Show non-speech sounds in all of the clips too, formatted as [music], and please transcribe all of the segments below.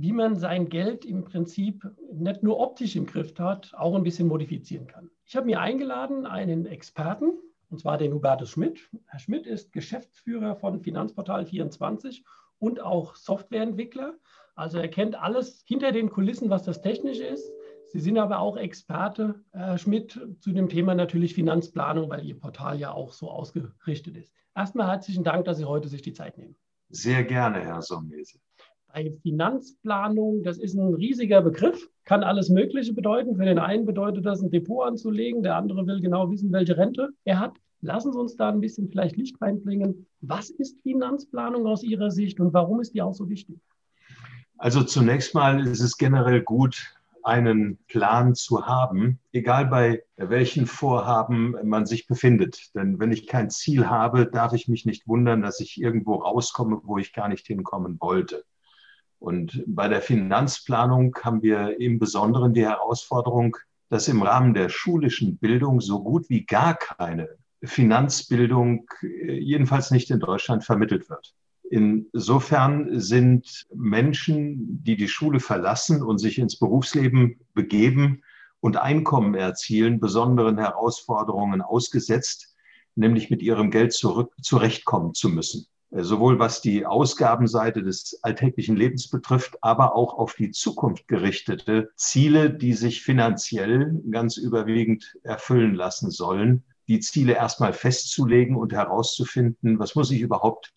wie man sein Geld im Prinzip nicht nur optisch im Griff hat, auch ein bisschen modifizieren kann. Ich habe mir eingeladen einen Experten, und zwar den Hubertus Schmidt. Herr Schmidt ist Geschäftsführer von Finanzportal 24 und auch Softwareentwickler. Also er kennt alles hinter den Kulissen, was das technische ist. Sie sind aber auch Experte, Herr Schmidt, zu dem Thema natürlich Finanzplanung, weil Ihr Portal ja auch so ausgerichtet ist. Erstmal herzlichen Dank, dass Sie heute sich die Zeit nehmen. Sehr gerne, Herr Sommese. Bei Finanzplanung, das ist ein riesiger Begriff, kann alles Mögliche bedeuten. Für den einen bedeutet das, ein Depot anzulegen, der andere will genau wissen, welche Rente er hat. Lassen Sie uns da ein bisschen vielleicht Licht reinbringen. Was ist Finanzplanung aus Ihrer Sicht und warum ist die auch so wichtig? Also zunächst mal ist es generell gut, einen Plan zu haben, egal bei welchen Vorhaben man sich befindet. Denn wenn ich kein Ziel habe, darf ich mich nicht wundern, dass ich irgendwo rauskomme, wo ich gar nicht hinkommen wollte. Und bei der Finanzplanung haben wir im Besonderen die Herausforderung, dass im Rahmen der schulischen Bildung so gut wie gar keine Finanzbildung, äh, jedenfalls nicht in Deutschland, vermittelt wird. Insofern sind Menschen, die die Schule verlassen und sich ins Berufsleben begeben und Einkommen erzielen, besonderen Herausforderungen ausgesetzt, nämlich mit ihrem Geld zurück, zurechtkommen zu müssen. Sowohl was die Ausgabenseite des alltäglichen Lebens betrifft, aber auch auf die Zukunft gerichtete Ziele, die sich finanziell ganz überwiegend erfüllen lassen sollen, die Ziele erstmal festzulegen und herauszufinden, was muss ich überhaupt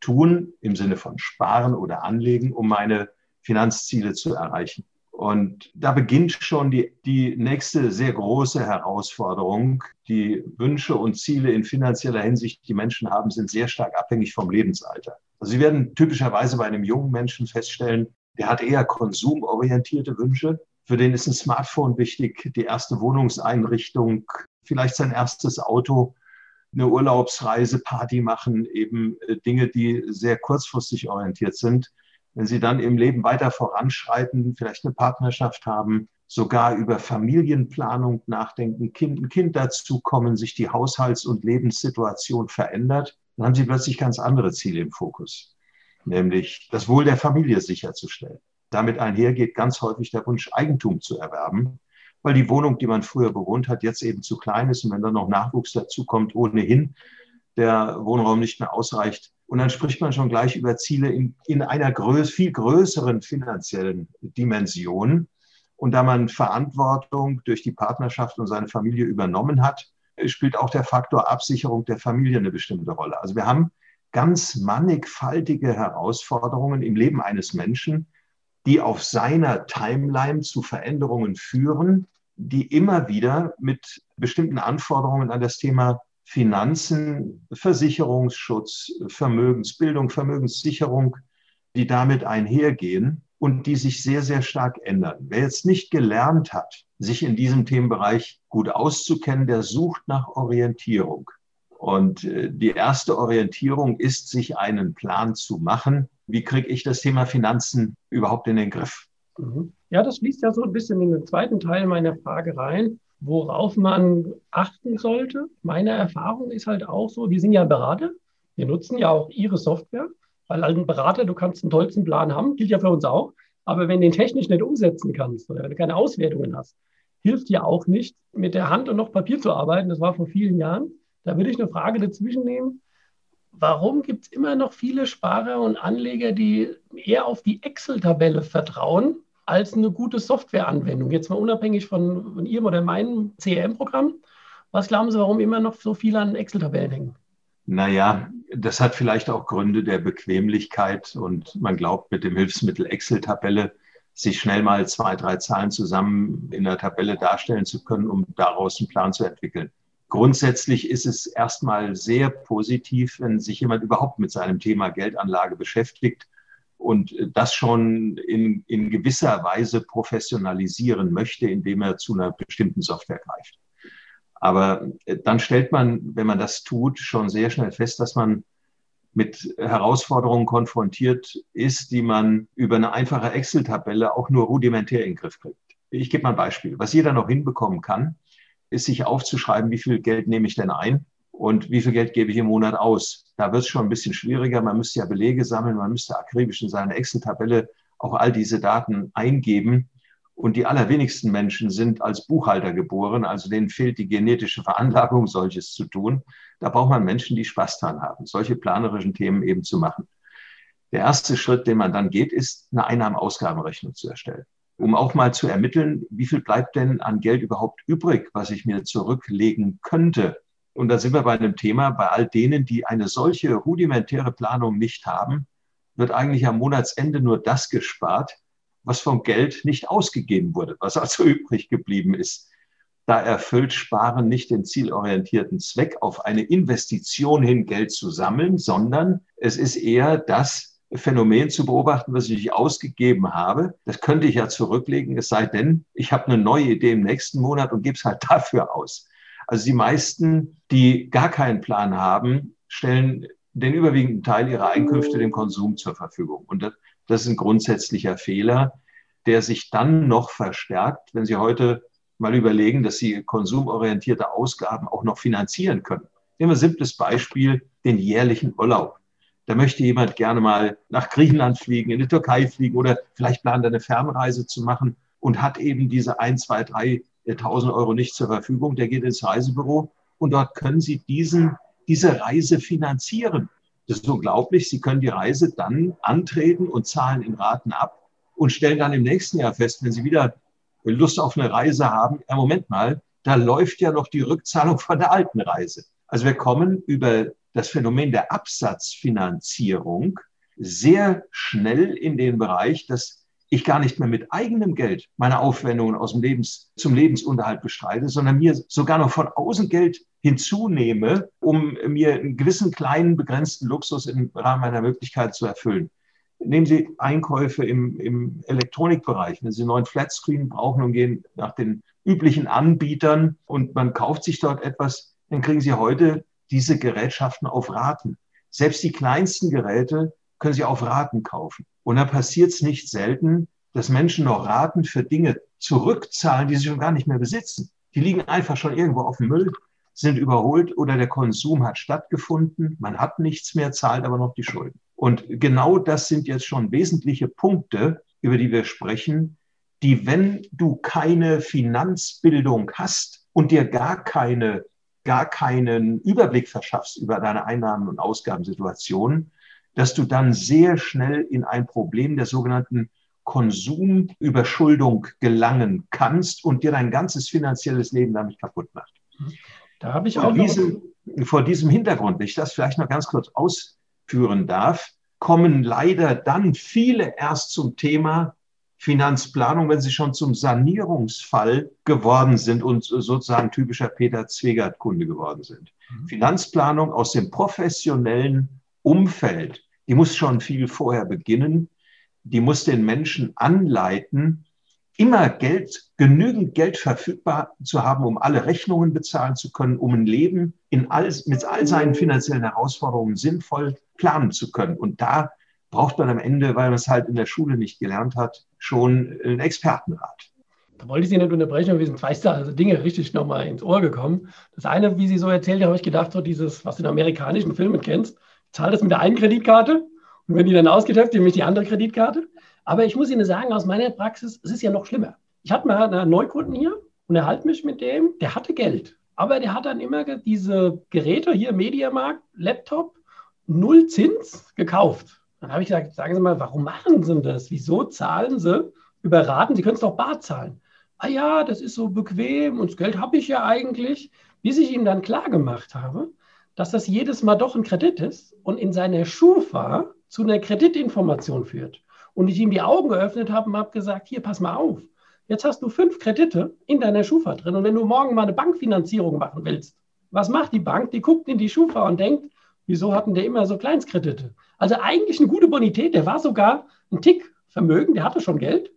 tun im Sinne von sparen oder anlegen, um meine Finanzziele zu erreichen. Und da beginnt schon die, die nächste sehr große Herausforderung. Die Wünsche und Ziele in finanzieller Hinsicht, die Menschen haben, sind sehr stark abhängig vom Lebensalter. Also Sie werden typischerweise bei einem jungen Menschen feststellen, der hat eher konsumorientierte Wünsche. Für den ist ein Smartphone wichtig, die erste Wohnungseinrichtung, vielleicht sein erstes Auto eine Urlaubsreise, Party machen, eben äh, Dinge, die sehr kurzfristig orientiert sind. Wenn Sie dann im Leben weiter voranschreiten, vielleicht eine Partnerschaft haben, sogar über Familienplanung nachdenken, kind, ein Kind dazukommen, sich die Haushalts- und Lebenssituation verändert, dann haben Sie plötzlich ganz andere Ziele im Fokus, nämlich das Wohl der Familie sicherzustellen. Damit einhergeht ganz häufig der Wunsch, Eigentum zu erwerben weil die Wohnung, die man früher bewohnt hat, jetzt eben zu klein ist und wenn dann noch Nachwuchs dazu kommt, ohnehin der Wohnraum nicht mehr ausreicht. Und dann spricht man schon gleich über Ziele in, in einer größ, viel größeren finanziellen Dimension. Und da man Verantwortung durch die Partnerschaft und seine Familie übernommen hat, spielt auch der Faktor Absicherung der Familie eine bestimmte Rolle. Also wir haben ganz mannigfaltige Herausforderungen im Leben eines Menschen, die auf seiner Timeline zu Veränderungen führen, die immer wieder mit bestimmten Anforderungen an das Thema Finanzen, Versicherungsschutz, Vermögensbildung, Vermögenssicherung, die damit einhergehen und die sich sehr, sehr stark ändern. Wer jetzt nicht gelernt hat, sich in diesem Themenbereich gut auszukennen, der sucht nach Orientierung. Und äh, die erste Orientierung ist, sich einen Plan zu machen. Wie kriege ich das Thema Finanzen überhaupt in den Griff? Mhm. Ja, das fließt ja so ein bisschen in den zweiten Teil meiner Frage rein, worauf man achten sollte. Meine Erfahrung ist halt auch so, wir sind ja Berater, wir nutzen ja auch Ihre Software, weil als Berater, du kannst einen tollsten Plan haben, gilt ja für uns auch, aber wenn du den technisch nicht umsetzen kannst oder wenn du keine Auswertungen hast, hilft ja auch nicht, mit der Hand und noch Papier zu arbeiten. Das war vor vielen Jahren. Da würde ich eine Frage dazwischen nehmen. Warum gibt es immer noch viele Sparer und Anleger, die eher auf die Excel-Tabelle vertrauen, als eine gute Softwareanwendung. Jetzt mal unabhängig von, von Ihrem oder meinem CRM-Programm. Was glauben Sie, warum immer noch so viele an Excel-Tabellen hängen? Naja, das hat vielleicht auch Gründe der Bequemlichkeit und man glaubt, mit dem Hilfsmittel Excel-Tabelle sich schnell mal zwei, drei Zahlen zusammen in der Tabelle darstellen zu können, um daraus einen Plan zu entwickeln. Grundsätzlich ist es erstmal sehr positiv, wenn sich jemand überhaupt mit seinem Thema Geldanlage beschäftigt und das schon in, in gewisser Weise professionalisieren möchte, indem er zu einer bestimmten Software greift. Aber äh, dann stellt man, wenn man das tut, schon sehr schnell fest, dass man mit Herausforderungen konfrontiert ist, die man über eine einfache Excel-Tabelle auch nur rudimentär in den Griff kriegt. Ich gebe mal ein Beispiel. Was jeder noch hinbekommen kann, ist sich aufzuschreiben, wie viel Geld nehme ich denn ein und wie viel Geld gebe ich im Monat aus. Da wird es schon ein bisschen schwieriger. Man müsste ja Belege sammeln, man müsste akribisch in seine Excel-Tabelle auch all diese Daten eingeben. Und die allerwenigsten Menschen sind als Buchhalter geboren, also denen fehlt die genetische Veranlagung, solches zu tun. Da braucht man Menschen, die Spaß dran haben, solche planerischen Themen eben zu machen. Der erste Schritt, den man dann geht, ist, eine Einnahmen-Ausgabenrechnung zu erstellen, um auch mal zu ermitteln, wie viel bleibt denn an Geld überhaupt übrig, was ich mir zurücklegen könnte. Und da sind wir bei einem Thema, bei all denen, die eine solche rudimentäre Planung nicht haben, wird eigentlich am Monatsende nur das gespart, was vom Geld nicht ausgegeben wurde, was also [laughs] übrig geblieben ist. Da erfüllt Sparen nicht den zielorientierten Zweck, auf eine Investition hin Geld zu sammeln, sondern es ist eher das Phänomen zu beobachten, was ich ausgegeben habe. Das könnte ich ja zurücklegen, es sei denn, ich habe eine neue Idee im nächsten Monat und gebe es halt [laughs] dafür aus. Also die meisten, die gar keinen Plan haben, stellen den überwiegenden Teil ihrer Einkünfte dem Konsum zur Verfügung. Und das, ist ein grundsätzlicher Fehler, der sich dann noch verstärkt, wenn Sie heute mal überlegen, dass Sie konsumorientierte Ausgaben auch noch finanzieren können. Nehmen wir ein simples Beispiel, den jährlichen Urlaub. Da möchte jemand gerne mal nach Griechenland fliegen, in die Türkei fliegen oder vielleicht plant eine Fernreise zu machen und hat eben diese ein, zwei, drei 1000 Euro nicht zur Verfügung. Der geht ins Reisebüro und dort können Sie diesen, diese Reise finanzieren. Das ist unglaublich. Sie können die Reise dann antreten und zahlen in Raten ab und stellen dann im nächsten Jahr fest, wenn Sie wieder Lust auf eine Reise haben, ja, Moment mal, da läuft ja noch die Rückzahlung von der alten Reise. Also wir kommen über das Phänomen der Absatzfinanzierung sehr schnell in den Bereich, dass ich gar nicht mehr mit eigenem Geld meine Aufwendungen aus dem Lebens, zum Lebensunterhalt bestreite, sondern mir sogar noch von außen Geld hinzunehme, um mir einen gewissen kleinen, begrenzten Luxus im Rahmen meiner Möglichkeit zu erfüllen. Nehmen Sie Einkäufe im, im Elektronikbereich. Wenn Sie einen neuen Flatscreen brauchen und gehen nach den üblichen Anbietern und man kauft sich dort etwas, dann kriegen Sie heute diese Gerätschaften auf Raten. Selbst die kleinsten Geräte können Sie auf Raten kaufen. Und da passiert es nicht selten, dass Menschen noch Raten für Dinge zurückzahlen, die sie schon gar nicht mehr besitzen. Die liegen einfach schon irgendwo auf dem Müll, sind überholt oder der Konsum hat stattgefunden. Man hat nichts mehr, zahlt aber noch die Schulden. Und genau das sind jetzt schon wesentliche Punkte, über die wir sprechen, die, wenn du keine Finanzbildung hast und dir gar keine, gar keinen Überblick verschaffst über deine Einnahmen- und Ausgabensituation, dass du dann sehr schnell in ein Problem der sogenannten Konsumüberschuldung gelangen kannst und dir dein ganzes finanzielles Leben damit kaputt macht. Da habe ich auch diesem, vor diesem Hintergrund, wenn ich das vielleicht noch ganz kurz ausführen darf, kommen leider dann viele erst zum Thema Finanzplanung, wenn sie schon zum Sanierungsfall geworden sind und sozusagen typischer Peter Zwegert-Kunde geworden sind. Mhm. Finanzplanung aus dem professionellen Umfeld die muss schon viel vorher beginnen. Die muss den Menschen anleiten, immer Geld, genügend Geld verfügbar zu haben, um alle Rechnungen bezahlen zu können, um ein Leben in all, mit all seinen finanziellen Herausforderungen sinnvoll planen zu können. Und da braucht man am Ende, weil man es halt in der Schule nicht gelernt hat, schon einen Expertenrat. Da wollte ich Sie nicht unterbrechen, aber wir sind zwei also Dinge richtig nochmal ins Ohr gekommen. Das eine, wie Sie so erzählt haben, habe ich gedacht, so dieses, was du in amerikanischen Filmen kennst, zahle das mit der einen Kreditkarte und wenn die dann ausgeht, nehme ich die andere Kreditkarte. Aber ich muss Ihnen sagen, aus meiner Praxis, es ist ja noch schlimmer. Ich hatte mal einen Neukunden hier und erhalte mich mit dem, der hatte Geld. Aber der hat dann immer diese Geräte hier, Mediamarkt, Laptop, null Zins gekauft. Dann habe ich gesagt, sagen Sie mal, warum machen Sie das? Wieso zahlen Sie überraten? Sie können es doch bar zahlen. Ah ja, das ist so bequem und das Geld habe ich ja eigentlich. Bis ich ihm dann klar gemacht habe, dass das jedes Mal doch ein Kredit ist und in seiner Schufa zu einer Kreditinformation führt. Und ich ihm die Augen geöffnet habe und habe gesagt, hier, pass mal auf. Jetzt hast du fünf Kredite in deiner Schufa drin. Und wenn du morgen mal eine Bankfinanzierung machen willst, was macht die Bank? Die guckt in die Schufa und denkt, wieso hatten der immer so Kleinstkredite? Also eigentlich eine gute Bonität, der war sogar ein Tick Vermögen, der hatte schon Geld,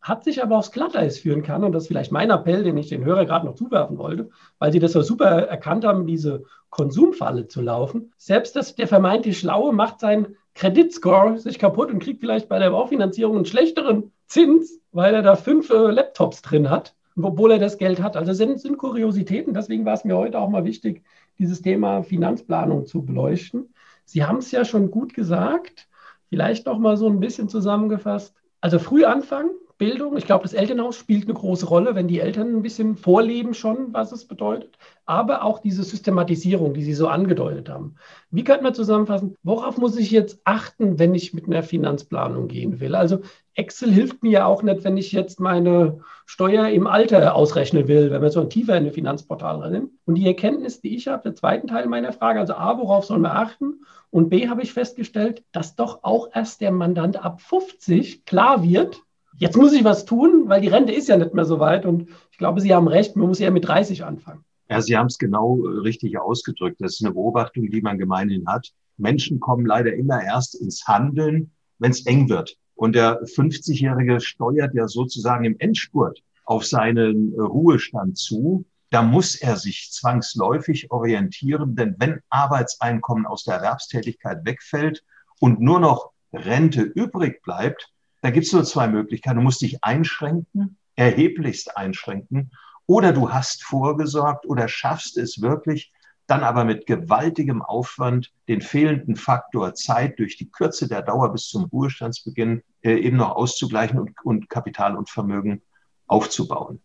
hat sich aber aufs Glatteis führen kann. Und das ist vielleicht mein Appell, den ich den Hörer gerade noch zuwerfen wollte, weil sie das so super erkannt haben, diese Konsumfalle zu laufen. Selbst das, der vermeintlich Schlaue macht seinen Kreditscore sich kaputt und kriegt vielleicht bei der Baufinanzierung einen schlechteren Zins, weil er da fünf äh, Laptops drin hat, obwohl er das Geld hat. Also sind, sind Kuriositäten. Deswegen war es mir heute auch mal wichtig, dieses Thema Finanzplanung zu beleuchten. Sie haben es ja schon gut gesagt. Vielleicht noch mal so ein bisschen zusammengefasst. Also früh anfangen, Bildung. Ich glaube, das Elternhaus spielt eine große Rolle, wenn die Eltern ein bisschen vorleben schon, was es bedeutet. Aber auch diese Systematisierung, die Sie so angedeutet haben. Wie könnte man zusammenfassen, worauf muss ich jetzt achten, wenn ich mit einer Finanzplanung gehen will? Also Excel hilft mir ja auch nicht, wenn ich jetzt meine Steuer im Alter ausrechnen will, wenn man so tiefer in ein Finanzportal rein. Und die Erkenntnis, die ich habe, der zweiten Teil meiner Frage, also A, worauf soll man achten? Und B, habe ich festgestellt, dass doch auch erst der Mandant ab 50 klar wird, jetzt muss ich was tun, weil die Rente ist ja nicht mehr so weit. Und ich glaube, Sie haben recht, man muss ja mit 30 anfangen. Ja, Sie haben es genau äh, richtig ausgedrückt. Das ist eine Beobachtung, die man gemeinhin hat. Menschen kommen leider immer erst ins Handeln, wenn es eng wird. Und der 50-Jährige steuert ja sozusagen im Endspurt auf seinen äh, Ruhestand zu. Da muss er sich zwangsläufig orientieren, denn wenn Arbeitseinkommen aus der Erwerbstätigkeit wegfällt und nur noch Rente übrig bleibt, da gibt es nur zwei Möglichkeiten. Du musst dich einschränken, erheblichst einschränken, oder du hast vorgesorgt oder schaffst es wirklich, dann aber mit gewaltigem Aufwand den fehlenden Faktor Zeit durch die Kürze der Dauer bis zum Ruhestandsbeginn äh, eben noch auszugleichen und, und Kapital und Vermögen aufzubauen.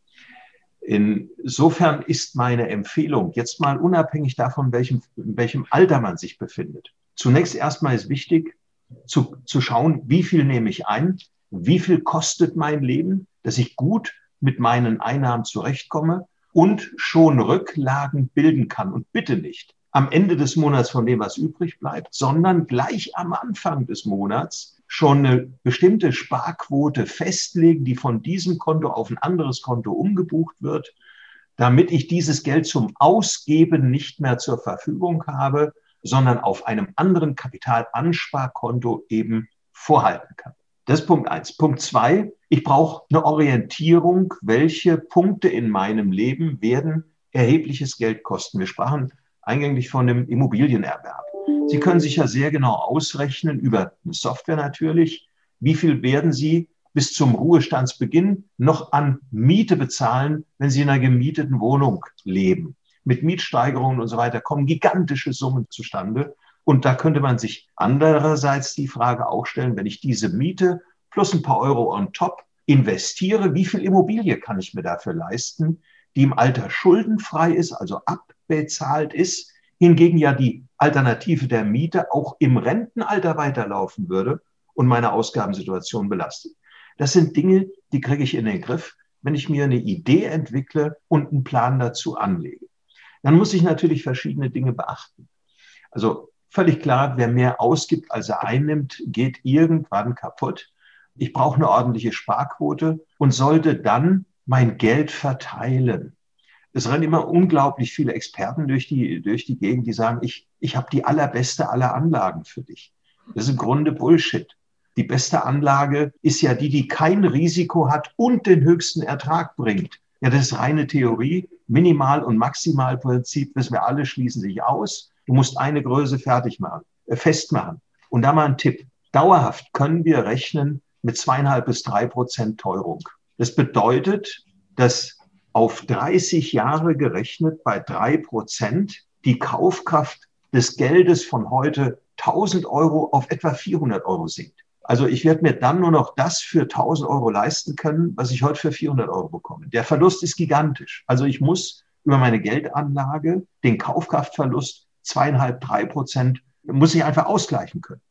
Insofern ist meine Empfehlung, jetzt mal unabhängig davon, welchem, in welchem Alter man sich befindet, zunächst erstmal ist wichtig, zu, zu schauen, wie viel nehme ich ein, wie viel kostet mein Leben, dass ich gut mit meinen Einnahmen zurechtkomme und schon Rücklagen bilden kann. Und bitte nicht am Ende des Monats von dem, was übrig bleibt, sondern gleich am Anfang des Monats schon eine bestimmte Sparquote festlegen, die von diesem Konto auf ein anderes Konto umgebucht wird, damit ich dieses Geld zum Ausgeben nicht mehr zur Verfügung habe, sondern auf einem anderen Kapitalansparkonto eben vorhalten kann. Das ist Punkt eins. Punkt zwei, ich brauche eine Orientierung, welche Punkte in meinem Leben werden erhebliches Geld kosten. Wir sprachen eingänglich von dem Immobilienerwerb. Sie können sich ja sehr genau ausrechnen, über eine Software natürlich, wie viel werden Sie bis zum Ruhestandsbeginn noch an Miete bezahlen, wenn Sie in einer gemieteten Wohnung leben. Mit Mietsteigerungen und so weiter kommen gigantische Summen zustande. Und da könnte man sich andererseits die Frage auch stellen, wenn ich diese Miete plus ein paar Euro on top investiere, wie viel Immobilie kann ich mir dafür leisten, die im Alter schuldenfrei ist, also abbezahlt ist, hingegen ja die Alternative der Miete auch im Rentenalter weiterlaufen würde und meine Ausgabensituation belastet. Das sind Dinge, die kriege ich in den Griff, wenn ich mir eine Idee entwickle und einen Plan dazu anlege. Dann muss ich natürlich verschiedene Dinge beachten. Also völlig klar, wer mehr ausgibt, als er einnimmt, geht irgendwann kaputt. Ich brauche eine ordentliche Sparquote und sollte dann mein Geld verteilen. Es rennen immer unglaublich viele Experten durch die, durch die Gegend, die sagen, ich, ich habe die allerbeste aller Anlagen für dich. Das ist im Grunde Bullshit. Die beste Anlage ist ja die, die kein Risiko hat und den höchsten Ertrag bringt. Ja, das ist reine Theorie. Minimal- und Maximalprinzip, wissen wir alle, schließen sich aus. Du musst eine Größe fertig machen, äh, festmachen. Und da mal ein Tipp. Dauerhaft können wir rechnen mit zweieinhalb bis drei Prozent Teuerung. Das bedeutet, dass auf 30 Jahre gerechnet bei drei Prozent die Kaufkraft des Geldes von heute 1000 Euro auf etwa 400 Euro sinkt. Also ich werde mir dann nur noch das für 1000 Euro leisten können, was ich heute für 400 Euro bekomme. Der Verlust ist gigantisch. Also ich muss über meine Geldanlage den Kaufkraftverlust zweieinhalb, drei Prozent muss ich einfach ausgleichen können.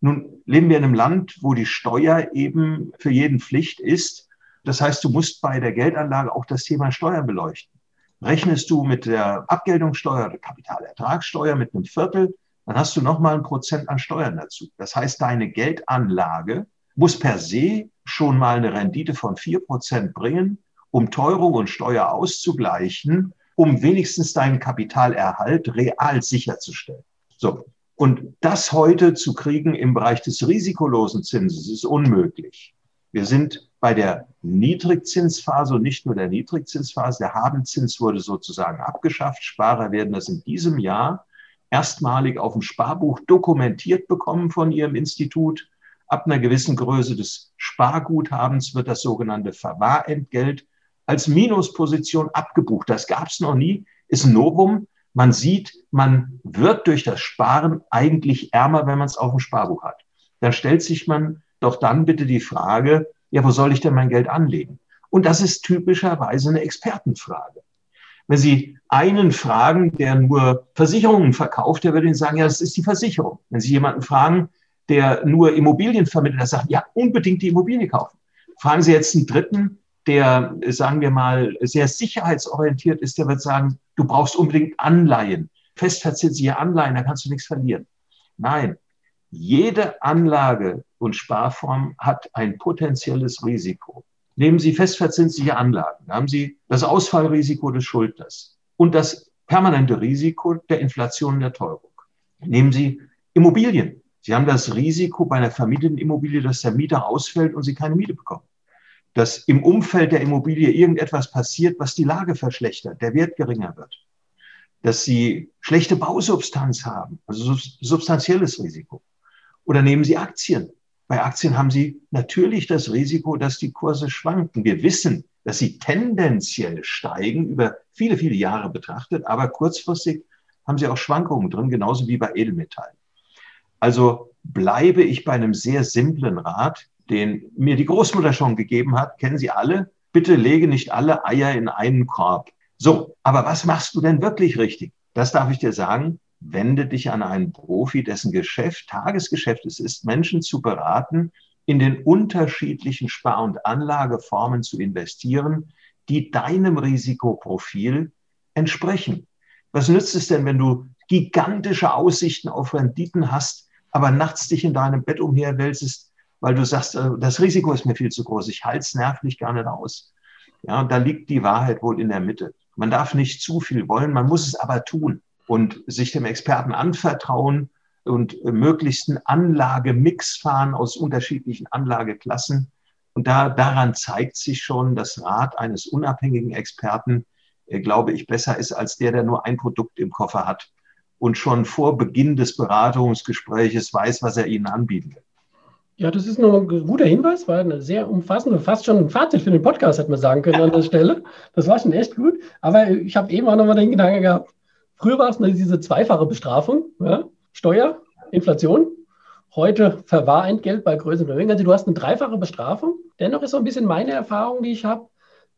Nun leben wir in einem Land, wo die Steuer eben für jeden Pflicht ist. Das heißt, du musst bei der Geldanlage auch das Thema Steuern beleuchten. Rechnest du mit der Abgeltungssteuer oder Kapitalertragssteuer mit einem Viertel, dann hast du nochmal ein Prozent an Steuern dazu. Das heißt, deine Geldanlage muss per se schon mal eine Rendite von vier Prozent bringen, um Teuerung und Steuer auszugleichen, um wenigstens deinen Kapitalerhalt real sicherzustellen. So. Und das heute zu kriegen im Bereich des risikolosen Zinses ist unmöglich. Wir sind bei der Niedrigzinsphase und nicht nur der Niedrigzinsphase. Der Habenzins wurde sozusagen abgeschafft. Sparer werden das in diesem Jahr erstmalig auf dem Sparbuch dokumentiert bekommen von ihrem Institut. Ab einer gewissen Größe des Sparguthabens wird das sogenannte Verwahrentgelt als Minusposition abgebucht. Das gab es noch nie, ist ein Novum. Man sieht, man wird durch das Sparen eigentlich ärmer, wenn man es auf dem Sparbuch hat. Dann stellt sich man doch dann bitte die Frage, ja, wo soll ich denn mein Geld anlegen? Und das ist typischerweise eine Expertenfrage. Wenn Sie einen fragen, der nur Versicherungen verkauft, der würde Ihnen sagen, ja, das ist die Versicherung. Wenn Sie jemanden fragen, der nur Immobilien vermittelt, der sagt, ja, unbedingt die Immobilie kaufen. Fragen Sie jetzt einen Dritten, der, sagen wir mal, sehr sicherheitsorientiert ist, der wird sagen, du brauchst unbedingt Anleihen, festverzinsliche Anleihen, da kannst du nichts verlieren. Nein, jede Anlage und Sparform hat ein potenzielles Risiko. Nehmen Sie festverzinsliche Anlagen, da haben Sie das Ausfallrisiko des Schuldners und das permanente Risiko der Inflation und der Teuerung. Nehmen Sie Immobilien. Sie haben das Risiko bei einer vermieteten Immobilie, dass der Mieter ausfällt und Sie keine Miete bekommen dass im Umfeld der Immobilie irgendetwas passiert, was die Lage verschlechtert, der Wert geringer wird, dass sie schlechte Bausubstanz haben, also substanzielles Risiko. Oder nehmen Sie Aktien. Bei Aktien haben Sie natürlich das Risiko, dass die Kurse schwanken. Wir wissen, dass sie tendenziell steigen über viele, viele Jahre betrachtet, aber kurzfristig haben Sie auch Schwankungen drin, genauso wie bei Edelmetallen. Also bleibe ich bei einem sehr simplen Rat den mir die Großmutter schon gegeben hat, kennen Sie alle. Bitte lege nicht alle Eier in einen Korb. So, aber was machst du denn wirklich richtig? Das darf ich dir sagen. Wende dich an einen Profi, dessen Geschäft, Tagesgeschäft es ist, Menschen zu beraten, in den unterschiedlichen Spar- und Anlageformen zu investieren, die deinem Risikoprofil entsprechen. Was nützt es denn, wenn du gigantische Aussichten auf Renditen hast, aber nachts dich in deinem Bett umherwälzest weil du sagst, äh, das Risiko ist mir viel zu groß, ich halte es nervlich gar nicht aus. Ja, da liegt die Wahrheit wohl in der Mitte. Man darf nicht zu viel wollen, man muss es aber tun und sich dem Experten anvertrauen und äh, möglichst einen Anlagemix fahren aus unterschiedlichen Anlageklassen. Und da, daran zeigt sich schon, dass Rat eines unabhängigen Experten, äh, glaube ich, besser ist als der, der nur ein Produkt im Koffer hat und schon vor Beginn des Beratungsgespräches weiß, was er Ihnen anbieten will. Ja, das ist noch ein guter Hinweis, war eine sehr umfassende, fast schon ein Fazit für den Podcast, hätte man sagen können an der Stelle. Das war schon echt gut. Aber ich habe eben auch nochmal den Gedanken gehabt, früher war es nur diese zweifache Bestrafung, ja? Steuer, Inflation, heute Verwahrentgelt bei größeren Vermögen. Also du hast eine dreifache Bestrafung. Dennoch ist so ein bisschen meine Erfahrung, die ich habe,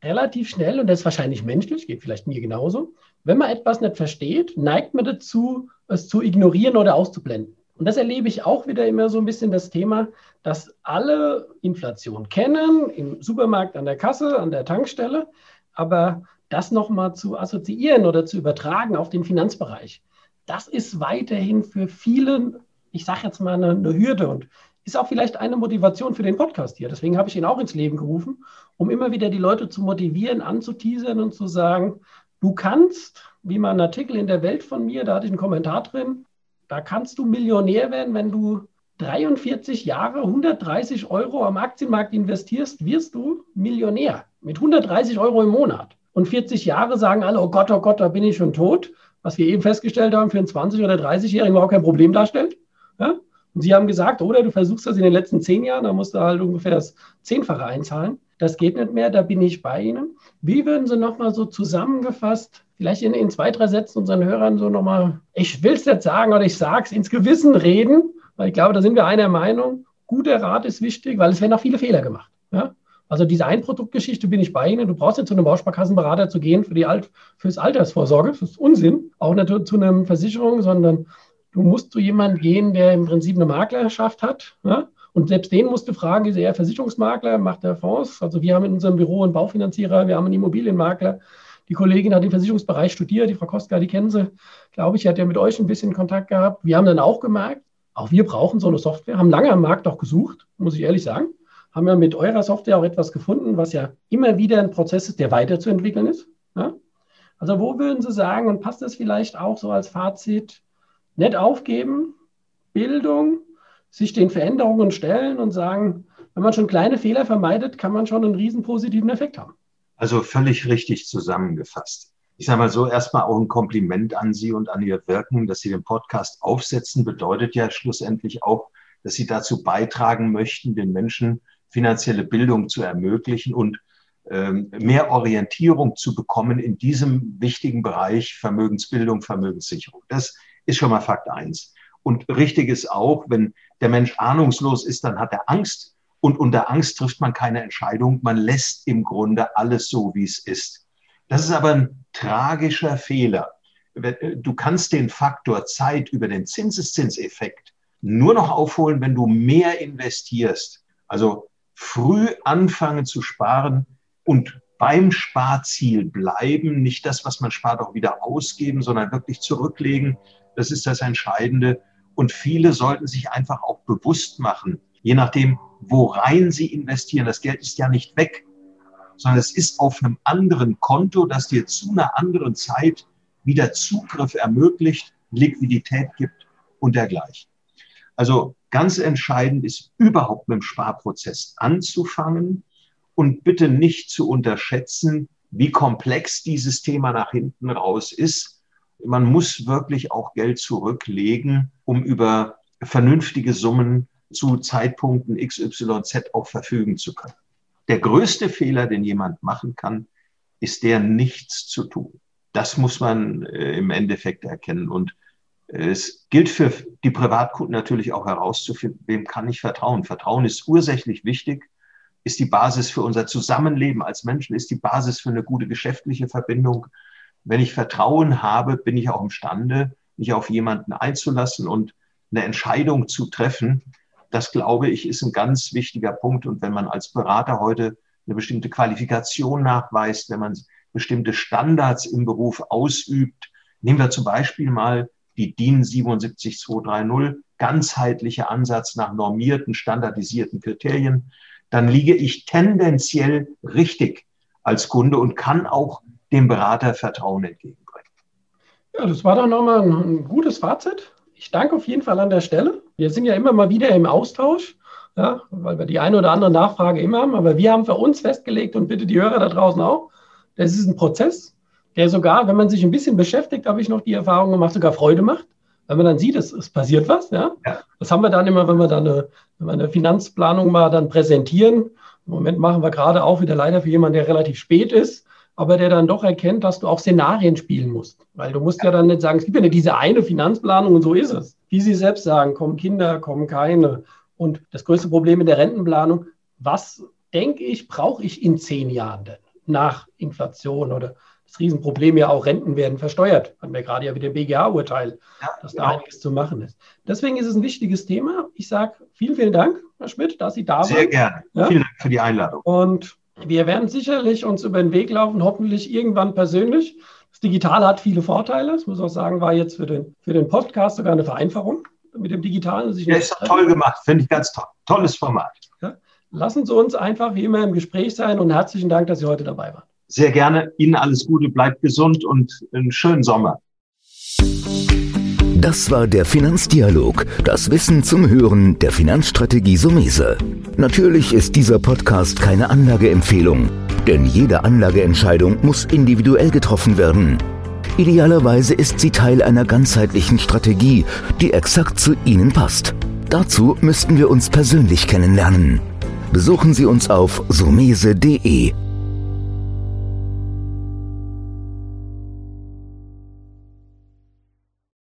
relativ schnell, und das ist wahrscheinlich menschlich, geht vielleicht mir genauso, wenn man etwas nicht versteht, neigt man dazu, es zu ignorieren oder auszublenden. Und das erlebe ich auch wieder immer so ein bisschen das Thema, dass alle Inflation kennen, im Supermarkt, an der Kasse, an der Tankstelle, aber das nochmal zu assoziieren oder zu übertragen auf den Finanzbereich, das ist weiterhin für viele, ich sage jetzt mal, eine, eine Hürde und ist auch vielleicht eine Motivation für den Podcast hier. Deswegen habe ich ihn auch ins Leben gerufen, um immer wieder die Leute zu motivieren, anzuteasern und zu sagen, du kannst, wie mal ein Artikel in der Welt von mir, da hatte ich einen Kommentar drin, da kannst du Millionär werden, wenn du 43 Jahre 130 Euro am Aktienmarkt investierst, wirst du Millionär mit 130 Euro im Monat. Und 40 Jahre sagen alle, oh Gott, oh Gott, da bin ich schon tot. Was wir eben festgestellt haben, für einen 20- oder 30-Jährigen überhaupt kein Problem darstellt. Ja? Und sie haben gesagt, oder du versuchst das in den letzten zehn Jahren, da musst du halt ungefähr das Zehnfache einzahlen. Das geht nicht mehr, da bin ich bei Ihnen. Wie würden Sie nochmal so zusammengefasst vielleicht in, in zwei, drei Sätzen unseren Hörern so nochmal, ich will es jetzt sagen oder ich sage es, ins Gewissen reden, weil ich glaube, da sind wir einer Meinung. Guter Rat ist wichtig, weil es werden auch viele Fehler gemacht. Ja? Also diese Einproduktgeschichte bin ich bei Ihnen. Du brauchst nicht zu einem Bausparkassenberater zu gehen für die Alt fürs Altersvorsorge. Das ist Unsinn. Auch nicht zu einer Versicherung, sondern du musst zu jemandem gehen, der im Prinzip eine Maklerschaft hat. Ja? Und selbst den musst du fragen, ist er Versicherungsmakler, macht er Fonds? Also wir haben in unserem Büro einen Baufinanzierer, wir haben einen Immobilienmakler. Die Kollegin hat den Versicherungsbereich studiert, die Frau Kostka, die kennen Sie, glaube ich, hat ja mit euch ein bisschen Kontakt gehabt. Wir haben dann auch gemerkt, auch wir brauchen so eine Software, haben lange am Markt auch gesucht, muss ich ehrlich sagen. Haben ja mit eurer Software auch etwas gefunden, was ja immer wieder ein Prozess ist, der weiterzuentwickeln ist. Ja? Also wo würden Sie sagen, und passt das vielleicht auch so als Fazit, nicht aufgeben, Bildung, sich den Veränderungen stellen und sagen, wenn man schon kleine Fehler vermeidet, kann man schon einen riesen positiven Effekt haben. Also völlig richtig zusammengefasst. Ich sage mal so, erstmal auch ein Kompliment an Sie und an Ihr Wirken, dass Sie den Podcast aufsetzen, bedeutet ja schlussendlich auch, dass Sie dazu beitragen möchten, den Menschen finanzielle Bildung zu ermöglichen und ähm, mehr Orientierung zu bekommen in diesem wichtigen Bereich Vermögensbildung, Vermögenssicherung. Das ist schon mal Fakt eins. Und richtig ist auch, wenn der Mensch ahnungslos ist, dann hat er Angst. Und unter Angst trifft man keine Entscheidung. Man lässt im Grunde alles so, wie es ist. Das ist aber ein tragischer Fehler. Du kannst den Faktor Zeit über den Zinseszinseffekt nur noch aufholen, wenn du mehr investierst. Also früh anfangen zu sparen und beim Sparziel bleiben, nicht das, was man spart, auch wieder ausgeben, sondern wirklich zurücklegen. Das ist das Entscheidende. Und viele sollten sich einfach auch bewusst machen, je nachdem, worein sie investieren. Das Geld ist ja nicht weg, sondern es ist auf einem anderen Konto, das dir zu einer anderen Zeit wieder Zugriff ermöglicht, Liquidität gibt und dergleichen. Also ganz entscheidend ist überhaupt mit dem Sparprozess anzufangen und bitte nicht zu unterschätzen, wie komplex dieses Thema nach hinten raus ist. Man muss wirklich auch Geld zurücklegen, um über vernünftige Summen zu Zeitpunkten XYZ auch verfügen zu können. Der größte Fehler, den jemand machen kann, ist der, nichts zu tun. Das muss man äh, im Endeffekt erkennen. Und es gilt für die Privatkunden natürlich auch herauszufinden, wem kann ich vertrauen. Vertrauen ist ursächlich wichtig, ist die Basis für unser Zusammenleben als Menschen, ist die Basis für eine gute geschäftliche Verbindung. Wenn ich Vertrauen habe, bin ich auch imstande, mich auf jemanden einzulassen und eine Entscheidung zu treffen, das glaube ich, ist ein ganz wichtiger Punkt. Und wenn man als Berater heute eine bestimmte Qualifikation nachweist, wenn man bestimmte Standards im Beruf ausübt, nehmen wir zum Beispiel mal die DIN 77230, ganzheitlicher Ansatz nach normierten, standardisierten Kriterien, dann liege ich tendenziell richtig als Kunde und kann auch dem Berater Vertrauen entgegenbringen. Ja, das war doch nochmal ein gutes Fazit. Ich danke auf jeden Fall an der Stelle. Wir sind ja immer mal wieder im Austausch, ja, weil wir die eine oder andere Nachfrage immer haben. Aber wir haben für uns festgelegt und bitte die Hörer da draußen auch, das ist ein Prozess, der sogar, wenn man sich ein bisschen beschäftigt, habe ich noch die Erfahrung gemacht, sogar Freude macht. Weil man dann sieht, es, es passiert was. Ja? ja? Das haben wir dann immer, wenn wir dann eine, wenn wir eine Finanzplanung mal dann präsentieren. Im Moment machen wir gerade auch wieder leider für jemanden, der relativ spät ist, aber der dann doch erkennt, dass du auch Szenarien spielen musst. Weil du musst ja dann nicht sagen, es gibt ja nicht diese eine Finanzplanung und so ist es. Wie Sie selbst sagen, kommen Kinder, kommen keine. Und das größte Problem in der Rentenplanung, was denke ich, brauche ich in zehn Jahren denn nach Inflation oder das Riesenproblem ja auch, Renten werden versteuert. Hatten wir gerade ja wieder BGA-Urteil, ja, dass da genau. einiges zu machen ist. Deswegen ist es ein wichtiges Thema. Ich sage vielen, vielen Dank, Herr Schmidt, dass Sie da Sehr waren. Sehr gerne. Ja? Vielen Dank für die Einladung. Und wir werden sicherlich uns über den Weg laufen, hoffentlich irgendwann persönlich. Das Digitale hat viele Vorteile. Das muss auch sagen, war jetzt für den, für den Podcast sogar eine Vereinfachung mit dem Digitalen. ja, ist toll gemacht, finde ich ganz toll. Tolles Format. Ja. Lassen Sie uns einfach wie immer im Gespräch sein und herzlichen Dank, dass Sie heute dabei waren. Sehr gerne. Ihnen alles Gute, bleibt gesund und einen schönen Sommer. Das war der Finanzdialog, das Wissen zum Hören der Finanzstrategie Sumese. Natürlich ist dieser Podcast keine Anlageempfehlung, denn jede Anlageentscheidung muss individuell getroffen werden. Idealerweise ist sie Teil einer ganzheitlichen Strategie, die exakt zu Ihnen passt. Dazu müssten wir uns persönlich kennenlernen. Besuchen Sie uns auf sumese.de